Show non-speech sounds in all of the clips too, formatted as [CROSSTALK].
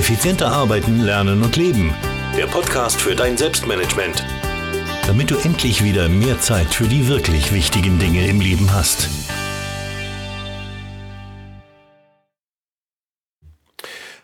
Effizienter arbeiten, lernen und leben. Der Podcast für dein Selbstmanagement. Damit du endlich wieder mehr Zeit für die wirklich wichtigen Dinge im Leben hast.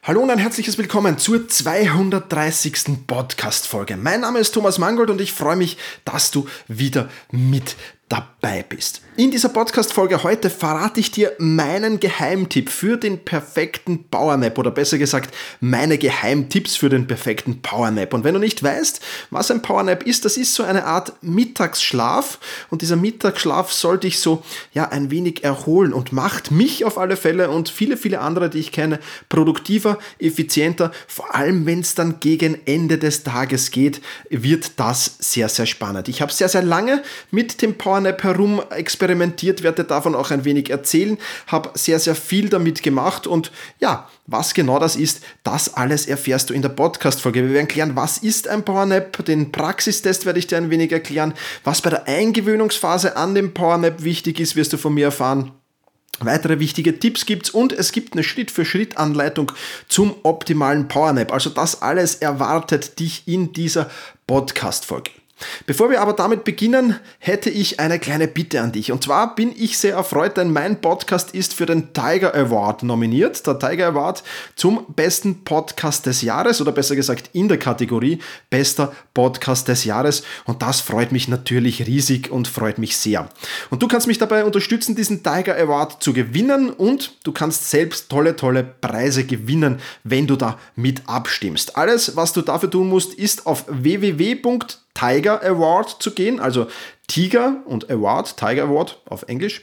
Hallo und ein herzliches Willkommen zur 230. Podcast-Folge. Mein Name ist Thomas Mangold und ich freue mich, dass du wieder mit dabei bist. In dieser Podcast-Folge heute verrate ich dir meinen Geheimtipp für den perfekten Powernap oder besser gesagt meine Geheimtipps für den perfekten Powernap. Und wenn du nicht weißt, was ein Powernap ist, das ist so eine Art Mittagsschlaf und dieser Mittagsschlaf soll dich so ja ein wenig erholen und macht mich auf alle Fälle und viele, viele andere, die ich kenne, produktiver, effizienter. Vor allem, wenn es dann gegen Ende des Tages geht, wird das sehr, sehr spannend. Ich habe sehr, sehr lange mit dem Powernap Powernap herum experimentiert, werde davon auch ein wenig erzählen, habe sehr, sehr viel damit gemacht und ja, was genau das ist, das alles erfährst du in der Podcast-Folge. Wir werden klären, was ist ein Powernap, den Praxistest werde ich dir ein wenig erklären, was bei der Eingewöhnungsphase an dem Powernap wichtig ist, wirst du von mir erfahren. Weitere wichtige Tipps gibt's und es gibt eine Schritt-für-Schritt-Anleitung zum optimalen Powernap. Also das alles erwartet dich in dieser Podcast-Folge. Bevor wir aber damit beginnen, hätte ich eine kleine Bitte an dich. Und zwar bin ich sehr erfreut, denn mein Podcast ist für den Tiger Award nominiert. Der Tiger Award zum besten Podcast des Jahres oder besser gesagt in der Kategorie bester Podcast des Jahres. Und das freut mich natürlich riesig und freut mich sehr. Und du kannst mich dabei unterstützen, diesen Tiger Award zu gewinnen und du kannst selbst tolle, tolle Preise gewinnen, wenn du da mit abstimmst. Alles, was du dafür tun musst, ist auf www Tiger Award zu gehen, also Tiger und Award, Tiger Award auf Englisch,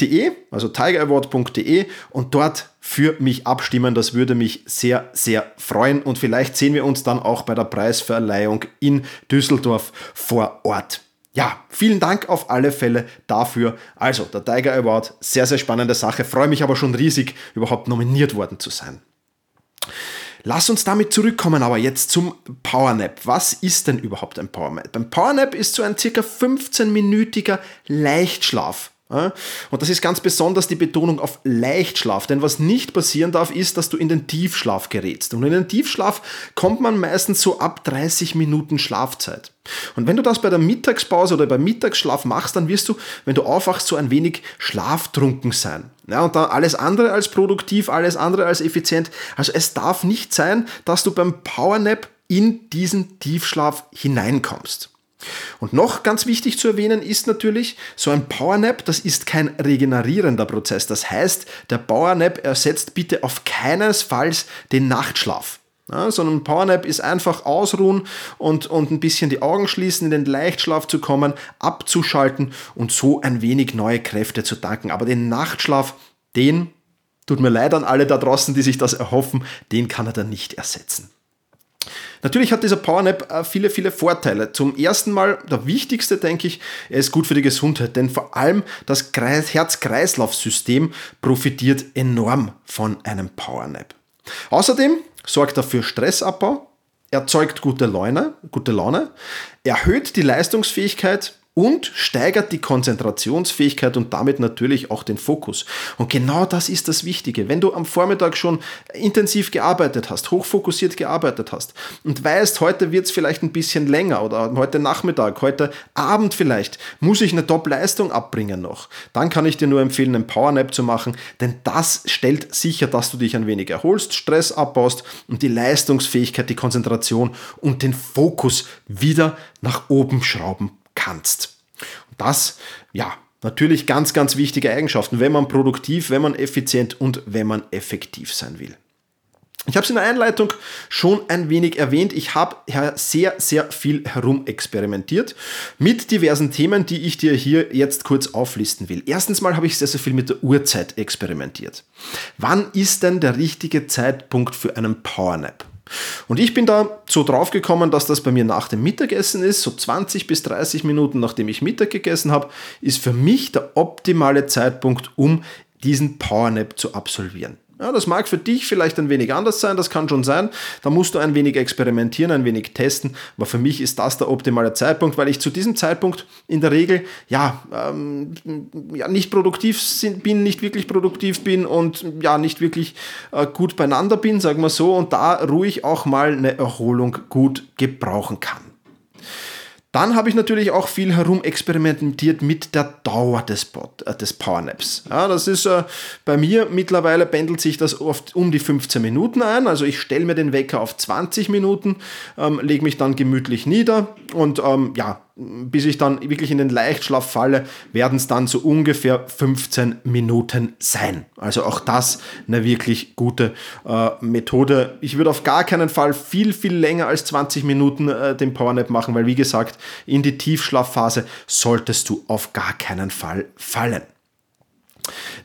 .de, also tigeraward.de und dort für mich abstimmen. Das würde mich sehr, sehr freuen und vielleicht sehen wir uns dann auch bei der Preisverleihung in Düsseldorf vor Ort. Ja, vielen Dank auf alle Fälle dafür. Also, der Tiger Award, sehr, sehr spannende Sache. Freue mich aber schon riesig, überhaupt nominiert worden zu sein. Lass uns damit zurückkommen, aber jetzt zum Powernap. Was ist denn überhaupt ein Powernap? Ein Powernap ist so ein circa 15-minütiger Leichtschlaf. Und das ist ganz besonders die Betonung auf Leichtschlaf, denn was nicht passieren darf, ist, dass du in den Tiefschlaf gerätst. Und in den Tiefschlaf kommt man meistens so ab 30 Minuten Schlafzeit. Und wenn du das bei der Mittagspause oder beim Mittagsschlaf machst, dann wirst du, wenn du aufwachst, so ein wenig schlaftrunken sein. Ja, und dann alles andere als produktiv, alles andere als effizient. Also es darf nicht sein, dass du beim Powernap in diesen Tiefschlaf hineinkommst. Und noch ganz wichtig zu erwähnen ist natürlich, so ein Powernap, das ist kein regenerierender Prozess. Das heißt, der Powernap ersetzt bitte auf keinesfalls den Nachtschlaf. Ja, sondern ein Powernap ist einfach ausruhen und, und ein bisschen die Augen schließen, in den Leichtschlaf zu kommen, abzuschalten und so ein wenig neue Kräfte zu tanken. Aber den Nachtschlaf, den, tut mir leid an alle da draußen, die sich das erhoffen, den kann er dann nicht ersetzen. Natürlich hat dieser Powernap äh, viele, viele Vorteile. Zum ersten Mal, der wichtigste, denke ich, er ist gut für die Gesundheit, denn vor allem das Herz-Kreislauf-System profitiert enorm von einem Powernap. Außerdem sorgt er für Stressabbau, erzeugt gute Laune, gute Laune, erhöht die Leistungsfähigkeit und steigert die Konzentrationsfähigkeit und damit natürlich auch den Fokus. Und genau das ist das Wichtige. Wenn du am Vormittag schon intensiv gearbeitet hast, hochfokussiert gearbeitet hast und weißt, heute wird es vielleicht ein bisschen länger oder heute Nachmittag, heute Abend vielleicht, muss ich eine Top-Leistung abbringen noch, dann kann ich dir nur empfehlen, einen Powernap zu machen, denn das stellt sicher, dass du dich ein wenig erholst, Stress abbaust und die Leistungsfähigkeit, die Konzentration und den Fokus wieder nach oben schrauben kannst. Und das, ja, natürlich ganz, ganz wichtige Eigenschaften, wenn man produktiv, wenn man effizient und wenn man effektiv sein will. Ich habe es in der Einleitung schon ein wenig erwähnt. Ich habe sehr, sehr viel herumexperimentiert mit diversen Themen, die ich dir hier jetzt kurz auflisten will. Erstens mal habe ich sehr, sehr viel mit der Uhrzeit experimentiert. Wann ist denn der richtige Zeitpunkt für einen Powernap? Und ich bin da so drauf gekommen, dass das bei mir nach dem Mittagessen ist, so 20 bis 30 Minuten nachdem ich Mittag gegessen habe, ist für mich der optimale Zeitpunkt, um diesen Powernap zu absolvieren. Ja, das mag für dich vielleicht ein wenig anders sein, das kann schon sein. Da musst du ein wenig experimentieren, ein wenig testen. Aber für mich ist das der optimale Zeitpunkt, weil ich zu diesem Zeitpunkt in der Regel ja, ähm, ja nicht produktiv bin, nicht wirklich produktiv bin und ja nicht wirklich äh, gut beieinander bin, sagen wir so, und da ruhig auch mal eine Erholung gut gebrauchen kann. Dann habe ich natürlich auch viel herumexperimentiert mit der Dauer des, Pod, äh, des Powernaps. Ja, das ist äh, bei mir mittlerweile pendelt sich das oft um die 15 Minuten ein. Also ich stelle mir den Wecker auf 20 Minuten, ähm, lege mich dann gemütlich nieder und ähm, ja, bis ich dann wirklich in den Leichtschlaf falle, werden es dann so ungefähr 15 Minuten sein. Also auch das eine wirklich gute äh, Methode. Ich würde auf gar keinen Fall viel, viel länger als 20 Minuten äh, den Powernap machen, weil wie gesagt, in die Tiefschlafphase solltest du auf gar keinen Fall fallen.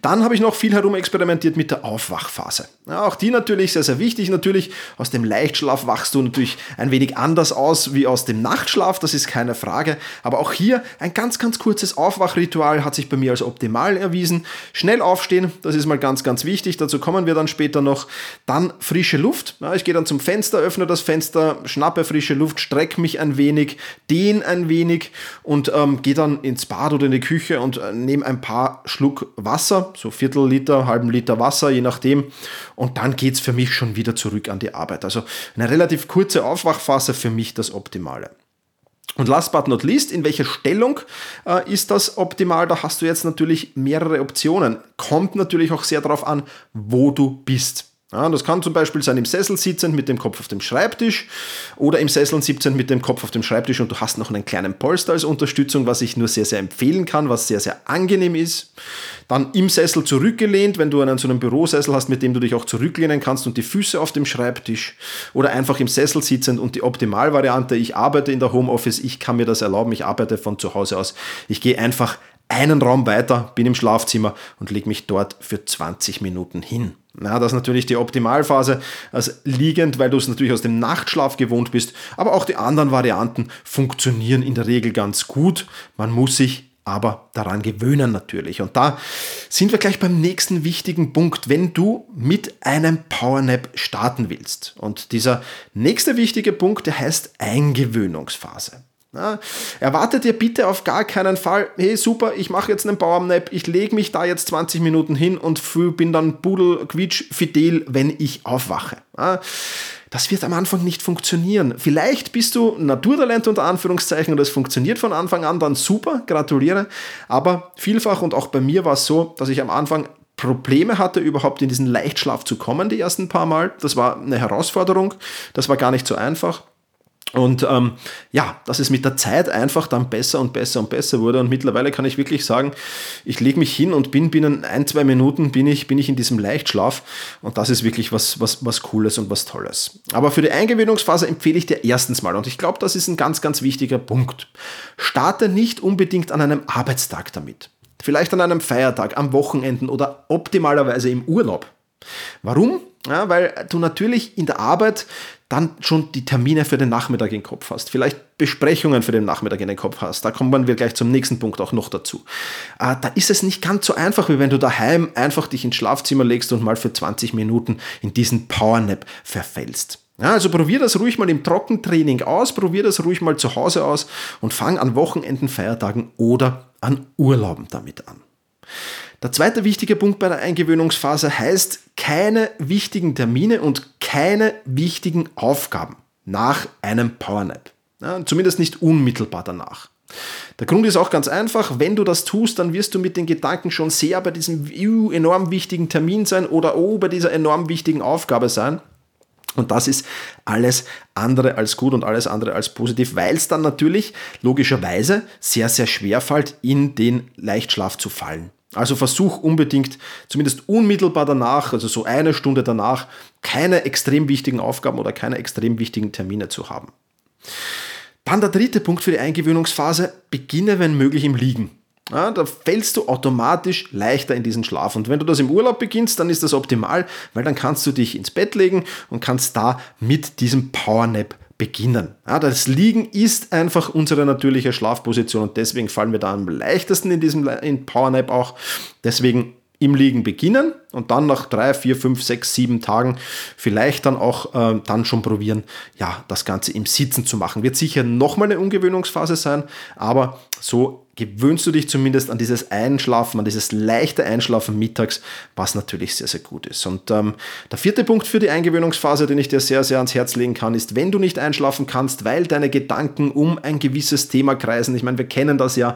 Dann habe ich noch viel herumexperimentiert mit der Aufwachphase. Ja, auch die natürlich sehr, sehr wichtig. Natürlich, aus dem Leichtschlaf wachst du natürlich ein wenig anders aus wie aus dem Nachtschlaf, das ist keine Frage. Aber auch hier ein ganz, ganz kurzes Aufwachritual hat sich bei mir als optimal erwiesen. Schnell aufstehen, das ist mal ganz, ganz wichtig. Dazu kommen wir dann später noch. Dann frische Luft. Ja, ich gehe dann zum Fenster, öffne das Fenster, schnappe frische Luft, strecke mich ein wenig, dehne ein wenig und ähm, gehe dann ins Bad oder in die Küche und äh, nehme ein paar Schluck Wasser, so Viertel Liter, halben Liter Wasser, je nachdem. Und dann geht es für mich schon wieder zurück an die Arbeit. Also eine relativ kurze Aufwachphase für mich das Optimale. Und last but not least, in welcher Stellung äh, ist das optimal? Da hast du jetzt natürlich mehrere Optionen. Kommt natürlich auch sehr darauf an, wo du bist. Ja, das kann zum Beispiel sein im Sessel sitzend mit dem Kopf auf dem Schreibtisch oder im Sessel sitzend mit dem Kopf auf dem Schreibtisch und du hast noch einen kleinen Polster als Unterstützung, was ich nur sehr, sehr empfehlen kann, was sehr, sehr angenehm ist. Dann im Sessel zurückgelehnt, wenn du einen so einen Bürosessel hast, mit dem du dich auch zurücklehnen kannst und die Füße auf dem Schreibtisch oder einfach im Sessel sitzend und die Optimalvariante, ich arbeite in der Homeoffice, ich kann mir das erlauben, ich arbeite von zu Hause aus. Ich gehe einfach einen Raum weiter, bin im Schlafzimmer und lege mich dort für 20 Minuten hin. Na, das ist natürlich die Optimalphase, also liegend, weil du es natürlich aus dem Nachtschlaf gewohnt bist, aber auch die anderen Varianten funktionieren in der Regel ganz gut. Man muss sich aber daran gewöhnen natürlich. Und da sind wir gleich beim nächsten wichtigen Punkt, wenn du mit einem Powernap starten willst. Und dieser nächste wichtige Punkt, der heißt Eingewöhnungsphase. Ja, erwartet ihr bitte auf gar keinen Fall, hey super, ich mache jetzt einen Powernap, ich lege mich da jetzt 20 Minuten hin und bin dann Pudel, Quietsch, Fidel, wenn ich aufwache. Ja, das wird am Anfang nicht funktionieren. Vielleicht bist du Naturtalent unter Anführungszeichen und es funktioniert von Anfang an, dann super, gratuliere. Aber vielfach und auch bei mir war es so, dass ich am Anfang Probleme hatte, überhaupt in diesen Leichtschlaf zu kommen, die ersten paar Mal. Das war eine Herausforderung, das war gar nicht so einfach. Und ähm, ja, dass es mit der Zeit einfach dann besser und besser und besser wurde. Und mittlerweile kann ich wirklich sagen, ich lege mich hin und bin binnen ein, zwei Minuten bin ich, bin ich in diesem Leichtschlaf. Und das ist wirklich was, was, was Cooles und was Tolles. Aber für die Eingewöhnungsphase empfehle ich dir erstens mal, und ich glaube, das ist ein ganz, ganz wichtiger Punkt. Starte nicht unbedingt an einem Arbeitstag damit. Vielleicht an einem Feiertag, am Wochenenden oder optimalerweise im Urlaub. Warum? Ja, weil du natürlich in der Arbeit dann schon die Termine für den Nachmittag im Kopf hast, vielleicht Besprechungen für den Nachmittag in den Kopf hast. Da kommen wir gleich zum nächsten Punkt auch noch dazu. Äh, da ist es nicht ganz so einfach, wie wenn du daheim einfach dich ins Schlafzimmer legst und mal für 20 Minuten in diesen Powernap verfällst. Ja, also probier das ruhig mal im Trockentraining aus, probier das ruhig mal zu Hause aus und fang an Wochenenden, Feiertagen oder an Urlauben damit an. Der zweite wichtige Punkt bei der Eingewöhnungsphase heißt keine wichtigen Termine und keine wichtigen Aufgaben nach einem Powernap. Ja, zumindest nicht unmittelbar danach. Der Grund ist auch ganz einfach, wenn du das tust, dann wirst du mit den Gedanken schon sehr bei diesem enorm wichtigen Termin sein oder oh, bei dieser enorm wichtigen Aufgabe sein. Und das ist alles andere als gut und alles andere als positiv, weil es dann natürlich logischerweise sehr, sehr schwer fällt, in den Leichtschlaf zu fallen. Also versuch unbedingt, zumindest unmittelbar danach, also so eine Stunde danach, keine extrem wichtigen Aufgaben oder keine extrem wichtigen Termine zu haben. Dann der dritte Punkt für die Eingewöhnungsphase, beginne wenn möglich im Liegen. Ja, da fällst du automatisch leichter in diesen Schlaf. Und wenn du das im Urlaub beginnst, dann ist das optimal, weil dann kannst du dich ins Bett legen und kannst da mit diesem Powernap beginnen. Ja, das Liegen ist einfach unsere natürliche Schlafposition und deswegen fallen wir da am leichtesten in diesem in Powernap auch. Deswegen im Liegen beginnen, und dann nach drei, vier, fünf, sechs, sieben Tagen vielleicht dann auch äh, dann schon probieren, ja, das Ganze im Sitzen zu machen. Wird sicher nochmal eine Ungewöhnungsphase sein, aber so gewöhnst du dich zumindest an dieses Einschlafen, an dieses leichte Einschlafen mittags, was natürlich sehr, sehr gut ist. Und ähm, der vierte Punkt für die Eingewöhnungsphase, den ich dir sehr, sehr ans Herz legen kann, ist, wenn du nicht einschlafen kannst, weil deine Gedanken um ein gewisses Thema kreisen. Ich meine, wir kennen das ja,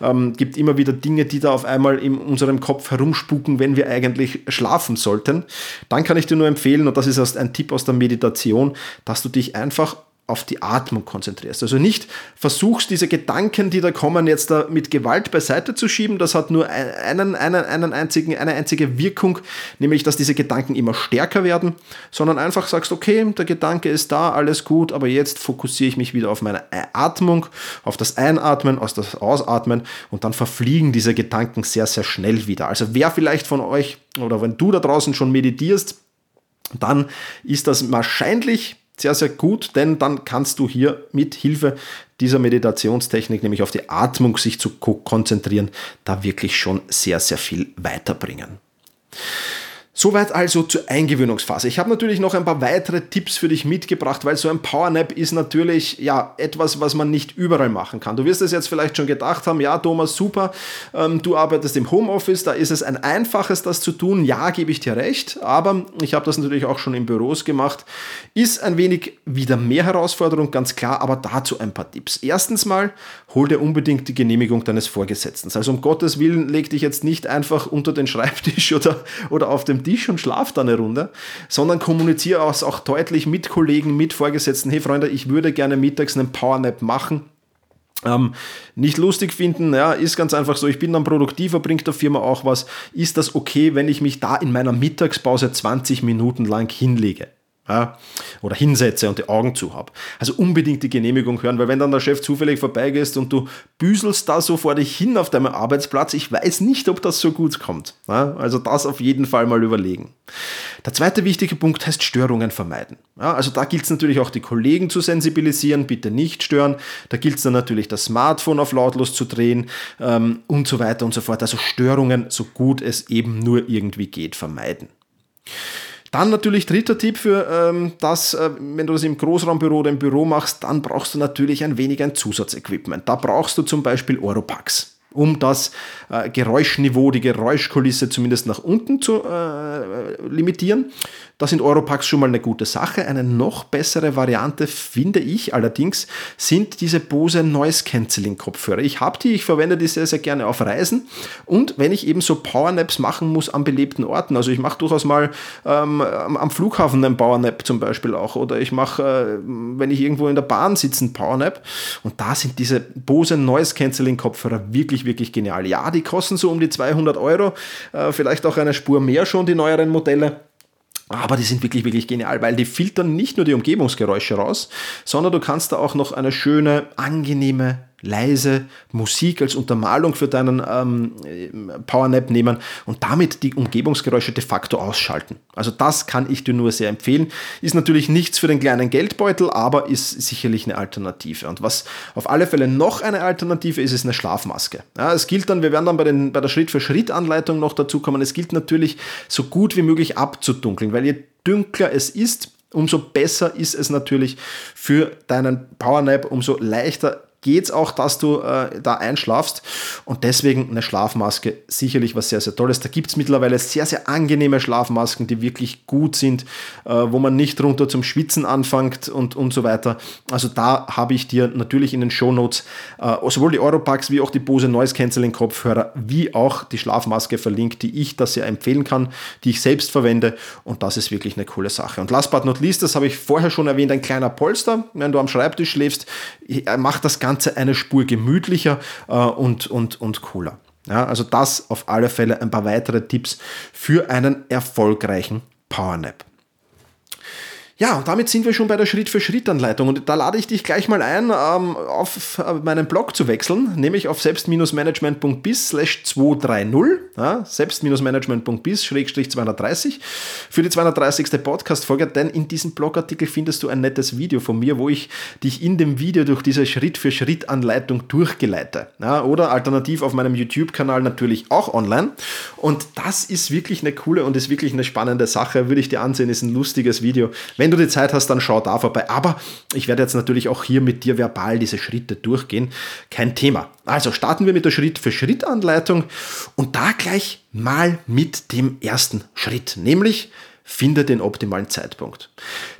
ähm, gibt immer wieder Dinge, die da auf einmal in unserem Kopf herumspuken, wenn wir eigentlich schlafen sollten. Dann kann ich dir nur empfehlen, und das ist ein Tipp aus der Meditation, dass du dich einfach auf die Atmung konzentrierst. Also nicht versuchst, diese Gedanken, die da kommen, jetzt da mit Gewalt beiseite zu schieben. Das hat nur einen, einen, einen einzigen, eine einzige Wirkung, nämlich dass diese Gedanken immer stärker werden, sondern einfach sagst, okay, der Gedanke ist da, alles gut, aber jetzt fokussiere ich mich wieder auf meine Atmung, auf das Einatmen, auf das Ausatmen und dann verfliegen diese Gedanken sehr, sehr schnell wieder. Also wer vielleicht von euch oder wenn du da draußen schon meditierst, dann ist das wahrscheinlich sehr, sehr gut, denn dann kannst du hier mit Hilfe dieser Meditationstechnik, nämlich auf die Atmung sich zu konzentrieren, da wirklich schon sehr, sehr viel weiterbringen. Soweit also zur Eingewöhnungsphase. Ich habe natürlich noch ein paar weitere Tipps für dich mitgebracht, weil so ein Powernap ist natürlich ja etwas, was man nicht überall machen kann. Du wirst es jetzt vielleicht schon gedacht haben, ja Thomas, super, ähm, du arbeitest im Homeoffice, da ist es ein einfaches, das zu tun. Ja, gebe ich dir recht, aber ich habe das natürlich auch schon in Büros gemacht. Ist ein wenig wieder mehr Herausforderung, ganz klar, aber dazu ein paar Tipps. Erstens mal, hol dir unbedingt die Genehmigung deines Vorgesetzten. Also um Gottes Willen, leg dich jetzt nicht einfach unter den Schreibtisch [LAUGHS] oder, oder auf dem Tisch und schlaf da eine Runde, sondern kommuniziere auch, auch deutlich mit Kollegen, mit Vorgesetzten, hey Freunde, ich würde gerne mittags einen Powernap machen. Ähm, nicht lustig finden, ja, ist ganz einfach so, ich bin dann produktiver, bringt der Firma auch was. Ist das okay, wenn ich mich da in meiner Mittagspause 20 Minuten lang hinlege? Ja, oder hinsetze und die Augen zu habe. Also unbedingt die Genehmigung hören, weil wenn dann der Chef zufällig vorbeigehst und du büselst da so vor dich hin auf deinem Arbeitsplatz, ich weiß nicht, ob das so gut kommt. Ja, also das auf jeden Fall mal überlegen. Der zweite wichtige Punkt heißt Störungen vermeiden. Ja, also da gilt es natürlich auch die Kollegen zu sensibilisieren, bitte nicht stören. Da gilt es dann natürlich das Smartphone auf lautlos zu drehen ähm, und so weiter und so fort. Also Störungen so gut es eben nur irgendwie geht vermeiden. Dann natürlich dritter Tipp für ähm, das, äh, wenn du das im Großraumbüro oder im Büro machst, dann brauchst du natürlich ein wenig ein Zusatzequipment. Da brauchst du zum Beispiel Oropax um das äh, Geräuschniveau, die Geräuschkulisse zumindest nach unten zu äh, limitieren. Da sind Europacks schon mal eine gute Sache. Eine noch bessere Variante, finde ich allerdings, sind diese Bose Noise Cancelling Kopfhörer. Ich habe die, ich verwende die sehr, sehr gerne auf Reisen und wenn ich eben so Powernaps machen muss an belebten Orten. Also ich mache durchaus mal ähm, am Flughafen einen Powernap zum Beispiel auch oder ich mache, äh, wenn ich irgendwo in der Bahn sitze, einen Powernap und da sind diese Bose Noise Cancelling Kopfhörer wirklich, wirklich genial. Ja, die kosten so um die 200 Euro, äh, vielleicht auch eine Spur mehr schon, die neueren Modelle. Aber die sind wirklich, wirklich genial, weil die filtern nicht nur die Umgebungsgeräusche raus, sondern du kannst da auch noch eine schöne, angenehme leise Musik als Untermalung für deinen ähm, Powernap nehmen und damit die Umgebungsgeräusche de facto ausschalten. Also das kann ich dir nur sehr empfehlen. Ist natürlich nichts für den kleinen Geldbeutel, aber ist sicherlich eine Alternative. Und was auf alle Fälle noch eine Alternative ist, ist eine Schlafmaske. Ja, es gilt dann, wir werden dann bei, den, bei der Schritt-für-Schritt-Anleitung noch dazu kommen, es gilt natürlich so gut wie möglich abzudunkeln, weil je dunkler es ist, umso besser ist es natürlich für deinen Powernap, umso leichter geht es auch, dass du äh, da einschlafst. Und deswegen eine Schlafmaske sicherlich was sehr, sehr Tolles. Da gibt es mittlerweile sehr, sehr angenehme Schlafmasken, die wirklich gut sind, äh, wo man nicht runter zum Schwitzen anfängt und, und so weiter. Also da habe ich dir natürlich in den Shownotes äh, sowohl die Europax wie auch die Bose Noise Cancelling Kopfhörer wie auch die Schlafmaske verlinkt, die ich da sehr empfehlen kann, die ich selbst verwende. Und das ist wirklich eine coole Sache. Und last but not least, das habe ich vorher schon erwähnt, ein kleiner Polster. Wenn du am Schreibtisch schläfst, macht das Ganze Ganze eine Spur gemütlicher äh, und, und, und cooler. Ja, also das auf alle Fälle ein paar weitere Tipps für einen erfolgreichen Powernap. Ja, und damit sind wir schon bei der Schritt-für-Schritt-Anleitung. Und da lade ich dich gleich mal ein, ähm, auf meinen Blog zu wechseln, nämlich auf selbst-management.bis 230 ja, selbst-management.bis-230 für die 230. Podcast-Folge, denn in diesem Blogartikel findest du ein nettes Video von mir, wo ich dich in dem Video durch diese Schritt-für-Schritt-Anleitung durchgeleite. Ja, oder alternativ auf meinem YouTube-Kanal natürlich auch online. Und das ist wirklich eine coole und ist wirklich eine spannende Sache. Würde ich dir ansehen, ist ein lustiges Video. Wenn du die Zeit hast, dann schau da vorbei. Aber ich werde jetzt natürlich auch hier mit dir verbal diese Schritte durchgehen. Kein Thema. Also starten wir mit der Schritt-für-Schritt-Anleitung und da gleich mal mit dem ersten Schritt, nämlich finde den optimalen Zeitpunkt.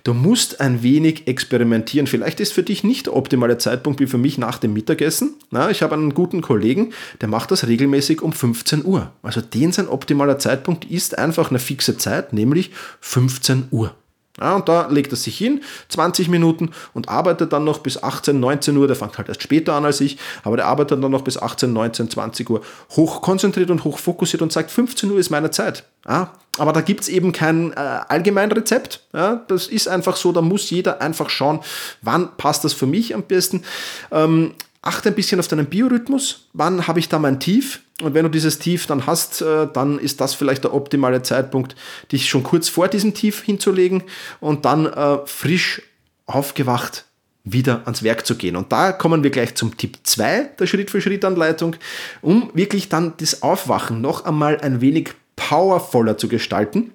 Du musst ein wenig experimentieren. Vielleicht ist für dich nicht der optimale Zeitpunkt wie für mich nach dem Mittagessen. Na, ich habe einen guten Kollegen, der macht das regelmäßig um 15 Uhr. Also den sein optimaler Zeitpunkt ist einfach eine fixe Zeit, nämlich 15 Uhr. Ja, und da legt er sich hin, 20 Minuten und arbeitet dann noch bis 18, 19 Uhr. Der fängt halt erst später an als ich, aber der arbeitet dann noch bis 18, 19, 20 Uhr hochkonzentriert und hochfokussiert und sagt, 15 Uhr ist meine Zeit. Ja, aber da gibt es eben kein äh, Allgemeinrezept. Ja, das ist einfach so, da muss jeder einfach schauen, wann passt das für mich am besten. Ähm, achte ein bisschen auf deinen Biorhythmus. Wann habe ich da mein Tief? Und wenn du dieses Tief dann hast, äh, dann ist das vielleicht der optimale Zeitpunkt, dich schon kurz vor diesem Tief hinzulegen und dann äh, frisch aufgewacht wieder ans Werk zu gehen. Und da kommen wir gleich zum Tipp 2 der Schritt-für-Schritt-Anleitung, um wirklich dann das Aufwachen noch einmal ein wenig powervoller zu gestalten,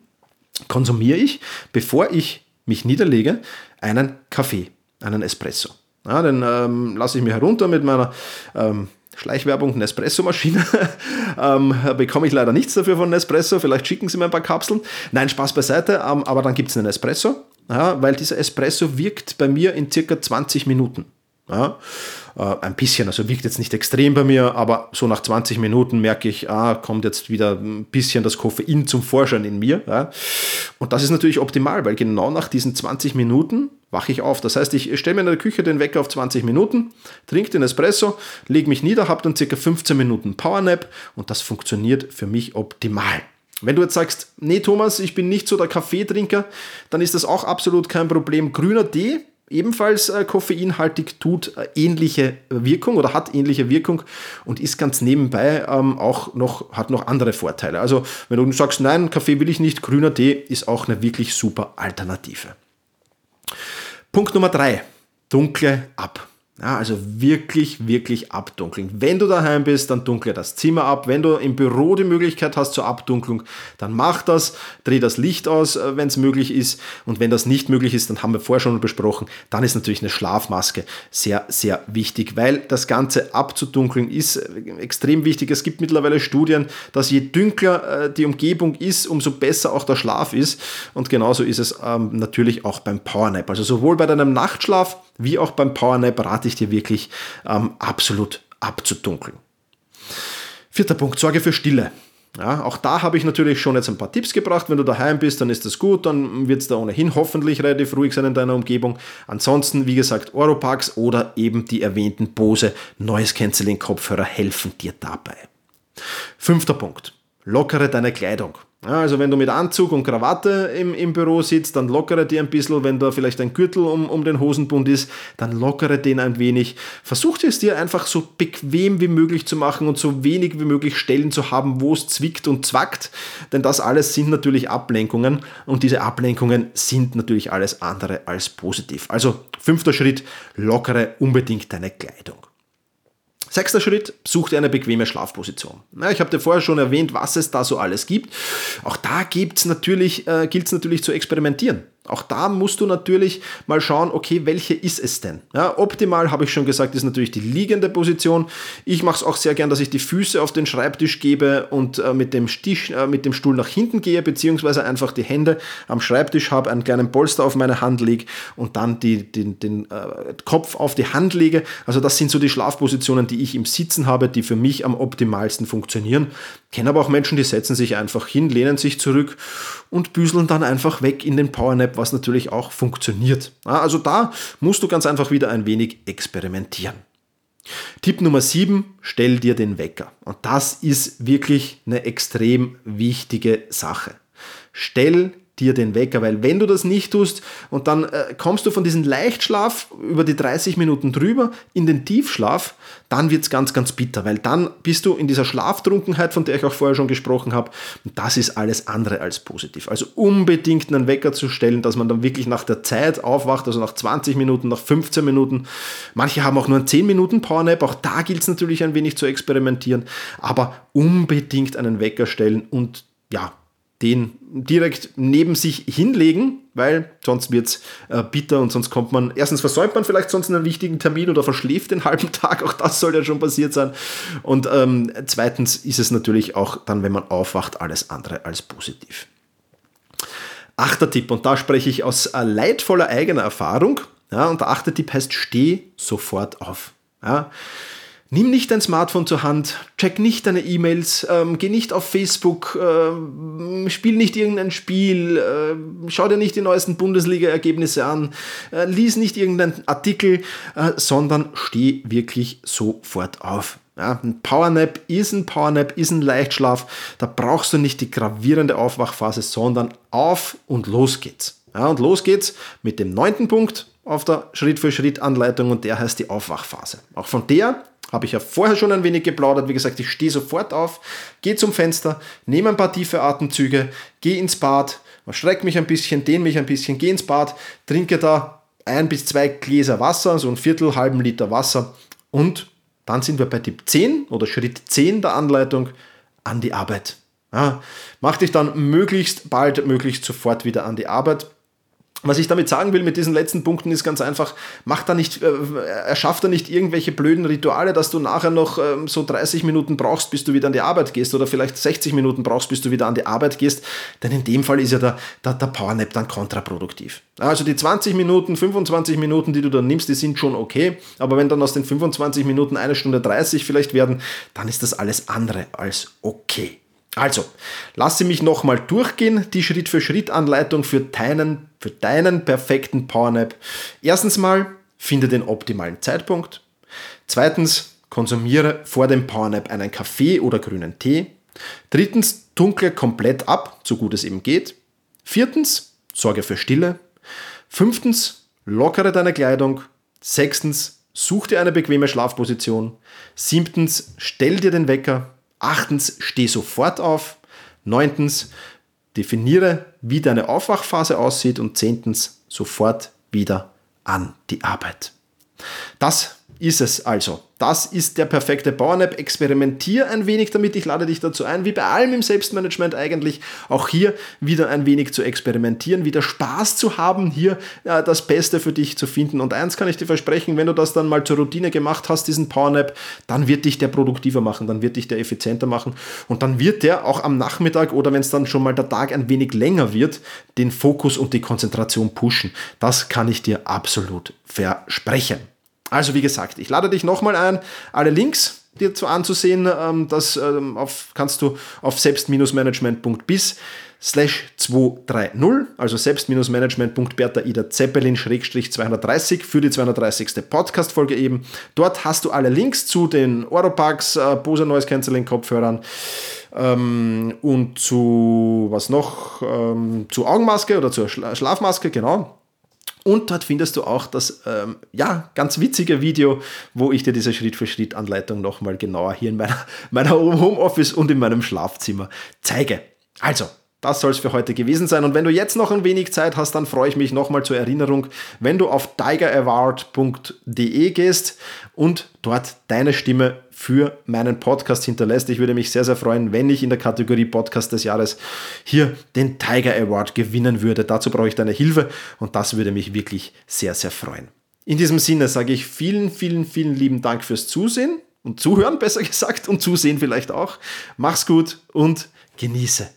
konsumiere ich, bevor ich mich niederlege, einen Kaffee, einen Espresso. Ja, den ähm, lasse ich mir herunter mit meiner ähm, Schleichwerbung, Nespresso-Maschine. [LAUGHS] ähm, bekomme ich leider nichts dafür von Nespresso. Vielleicht schicken sie mir ein paar Kapseln. Nein, Spaß beiseite. Ähm, aber dann gibt es einen Espresso, ja, weil dieser Espresso wirkt bei mir in circa 20 Minuten. Ja, äh, ein bisschen, also wirkt jetzt nicht extrem bei mir, aber so nach 20 Minuten merke ich, ah, kommt jetzt wieder ein bisschen das Koffein zum Vorschein in mir. Ja. Und das ist natürlich optimal, weil genau nach diesen 20 Minuten wache ich auf. Das heißt, ich stelle mir in der Küche den Wecker auf 20 Minuten, trinke den Espresso, lege mich nieder, habe dann circa 15 Minuten Powernap und das funktioniert für mich optimal. Wenn du jetzt sagst, nee Thomas, ich bin nicht so der Kaffeetrinker, dann ist das auch absolut kein Problem. Grüner Tee ebenfalls äh, koffeinhaltig, tut äh, ähnliche Wirkung oder hat ähnliche Wirkung und ist ganz nebenbei ähm, auch noch, hat noch andere Vorteile. Also wenn du sagst, nein, Kaffee will ich nicht, grüner Tee ist auch eine wirklich super Alternative. Punkt Nummer drei, dunkle ab. Ja, also wirklich, wirklich abdunkeln. Wenn du daheim bist, dann dunkle das Zimmer ab. Wenn du im Büro die Möglichkeit hast zur Abdunklung, dann mach das. Dreh das Licht aus, äh, wenn es möglich ist. Und wenn das nicht möglich ist, dann haben wir vorher schon besprochen, dann ist natürlich eine Schlafmaske sehr, sehr wichtig, weil das Ganze abzudunkeln ist äh, extrem wichtig. Es gibt mittlerweile Studien, dass je dünkler äh, die Umgebung ist, umso besser auch der Schlaf ist. Und genauso ist es ähm, natürlich auch beim Powernap. Also sowohl bei deinem Nachtschlaf wie auch beim Powernap rate ich dir wirklich ähm, absolut abzudunkeln. Vierter Punkt, Sorge für Stille. Ja, auch da habe ich natürlich schon jetzt ein paar Tipps gebracht. Wenn du daheim bist, dann ist das gut, dann wird es da ohnehin hoffentlich relativ ruhig sein in deiner Umgebung. Ansonsten, wie gesagt, Oropax oder eben die erwähnten Bose Noise Cancelling Kopfhörer helfen dir dabei. Fünfter Punkt, lockere deine Kleidung. Ja, also wenn du mit Anzug und Krawatte im, im Büro sitzt, dann lockere die ein bisschen. Wenn da vielleicht ein Gürtel um, um den Hosenbund ist, dann lockere den ein wenig. Versuch es dir einfach so bequem wie möglich zu machen und so wenig wie möglich Stellen zu haben, wo es zwickt und zwackt. Denn das alles sind natürlich Ablenkungen und diese Ablenkungen sind natürlich alles andere als positiv. Also fünfter Schritt, lockere unbedingt deine Kleidung. Sechster Schritt, such dir eine bequeme Schlafposition. Ja, ich habe dir vorher schon erwähnt, was es da so alles gibt. Auch da gibt's natürlich, äh, gilt es natürlich zu experimentieren. Auch da musst du natürlich mal schauen, okay, welche ist es denn? Ja, optimal, habe ich schon gesagt, ist natürlich die liegende Position. Ich mache es auch sehr gern, dass ich die Füße auf den Schreibtisch gebe und äh, mit, dem Stich, äh, mit dem Stuhl nach hinten gehe, beziehungsweise einfach die Hände am Schreibtisch habe, einen kleinen Polster auf meine Hand lege und dann die, den, den äh, Kopf auf die Hand lege. Also das sind so die Schlafpositionen, die ich im Sitzen habe, die für mich am optimalsten funktionieren. Kenne aber auch Menschen, die setzen sich einfach hin, lehnen sich zurück und büseln dann einfach weg in den Powernap, was natürlich auch funktioniert. Also da musst du ganz einfach wieder ein wenig experimentieren. Tipp Nummer 7, stell dir den Wecker. Und das ist wirklich eine extrem wichtige Sache. Stell dir den Wecker, weil wenn du das nicht tust und dann äh, kommst du von diesem Leichtschlaf über die 30 Minuten drüber in den Tiefschlaf, dann wird es ganz, ganz bitter, weil dann bist du in dieser Schlaftrunkenheit, von der ich auch vorher schon gesprochen habe, und das ist alles andere als positiv. Also unbedingt einen Wecker zu stellen, dass man dann wirklich nach der Zeit aufwacht, also nach 20 Minuten, nach 15 Minuten. Manche haben auch nur einen 10 Minuten Powernap, auch da gilt es natürlich ein wenig zu experimentieren, aber unbedingt einen Wecker stellen und ja, den direkt neben sich hinlegen, weil sonst wird es äh, bitter und sonst kommt man, erstens versäumt man vielleicht sonst einen wichtigen Termin oder verschläft den [LAUGHS] halben Tag, auch das soll ja schon passiert sein. Und ähm, zweitens ist es natürlich auch dann, wenn man aufwacht, alles andere als positiv. Achter Tipp, und da spreche ich aus äh, leidvoller eigener Erfahrung. Ja, und der achte Tipp heißt, steh sofort auf. Ja. Nimm nicht dein Smartphone zur Hand, check nicht deine E-Mails, ähm, geh nicht auf Facebook, äh, spiel nicht irgendein Spiel, äh, schau dir nicht die neuesten Bundesliga-Ergebnisse an, äh, lies nicht irgendeinen Artikel, äh, sondern steh wirklich sofort auf. Ja, ein Powernap ist ein Powernap, ist ein Leichtschlaf. Da brauchst du nicht die gravierende Aufwachphase, sondern auf und los geht's. Ja, und los geht's mit dem neunten Punkt auf der Schritt-für-Schritt-Anleitung und der heißt die Aufwachphase. Auch von der habe ich ja vorher schon ein wenig geplaudert. Wie gesagt, ich stehe sofort auf, gehe zum Fenster, nehme ein paar tiefe Atemzüge, gehe ins Bad, strecke mich ein bisschen, dehne mich ein bisschen, gehe ins Bad, trinke da ein bis zwei Gläser Wasser, so ein Viertel, halben Liter Wasser und dann sind wir bei Tipp 10 oder Schritt 10 der Anleitung an die Arbeit. Ja, mach dich dann möglichst bald, möglichst sofort wieder an die Arbeit. Was ich damit sagen will mit diesen letzten Punkten ist ganz einfach, mach da nicht, äh, erschaff da nicht irgendwelche blöden Rituale, dass du nachher noch ähm, so 30 Minuten brauchst, bis du wieder an die Arbeit gehst oder vielleicht 60 Minuten brauchst, bis du wieder an die Arbeit gehst, denn in dem Fall ist ja der, der, der Powernap dann kontraproduktiv. Also die 20 Minuten, 25 Minuten, die du dann nimmst, die sind schon okay, aber wenn dann aus den 25 Minuten eine Stunde 30 vielleicht werden, dann ist das alles andere als okay. Also, lasse mich nochmal durchgehen, die Schritt-für-Schritt-Anleitung für deinen, für deinen perfekten Powernap. Erstens mal, finde den optimalen Zeitpunkt. Zweitens, konsumiere vor dem Powernap einen Kaffee oder grünen Tee. Drittens, dunkle komplett ab, so gut es eben geht. Viertens, sorge für Stille. Fünftens, lockere deine Kleidung. Sechstens, such dir eine bequeme Schlafposition. Siebtens, stell dir den Wecker. Achtens, steh sofort auf. Neuntens, definiere, wie deine Aufwachphase aussieht. Und zehntens, sofort wieder an die Arbeit. Das ist es also. Das ist der perfekte Powernap. Experimentier ein wenig damit. Ich lade dich dazu ein, wie bei allem im Selbstmanagement eigentlich, auch hier wieder ein wenig zu experimentieren, wieder Spaß zu haben, hier äh, das Beste für dich zu finden. Und eins kann ich dir versprechen, wenn du das dann mal zur Routine gemacht hast, diesen Powernap, dann wird dich der produktiver machen, dann wird dich der effizienter machen und dann wird der auch am Nachmittag oder wenn es dann schon mal der Tag ein wenig länger wird, den Fokus und die Konzentration pushen. Das kann ich dir absolut versprechen. Also wie gesagt, ich lade dich nochmal ein, alle Links dir zu anzusehen. Ähm, das ähm, auf, kannst du auf selbst-management.bis slash 230, also selbst-management.bertha Ida Zeppelin schrägstrich 230 für die 230. Podcast-Folge eben. Dort hast du alle Links zu den Oropax, äh, Bose Noise Cancelling Kopfhörern ähm, und zu, was noch, ähm, zu Augenmaske oder zur Schla Schlafmaske, genau. Und dort findest du auch das ähm, ja, ganz witzige Video, wo ich dir diese Schritt-für-Schritt-Anleitung nochmal genauer hier in meiner, meiner Homeoffice und in meinem Schlafzimmer zeige. Also, das soll es für heute gewesen sein. Und wenn du jetzt noch ein wenig Zeit hast, dann freue ich mich nochmal zur Erinnerung, wenn du auf tigeraward.de gehst und dort deine Stimme für meinen Podcast hinterlässt. Ich würde mich sehr, sehr freuen, wenn ich in der Kategorie Podcast des Jahres hier den Tiger Award gewinnen würde. Dazu brauche ich deine Hilfe und das würde mich wirklich sehr, sehr freuen. In diesem Sinne sage ich vielen, vielen, vielen lieben Dank fürs Zusehen und Zuhören, besser gesagt, und Zusehen vielleicht auch. Mach's gut und genieße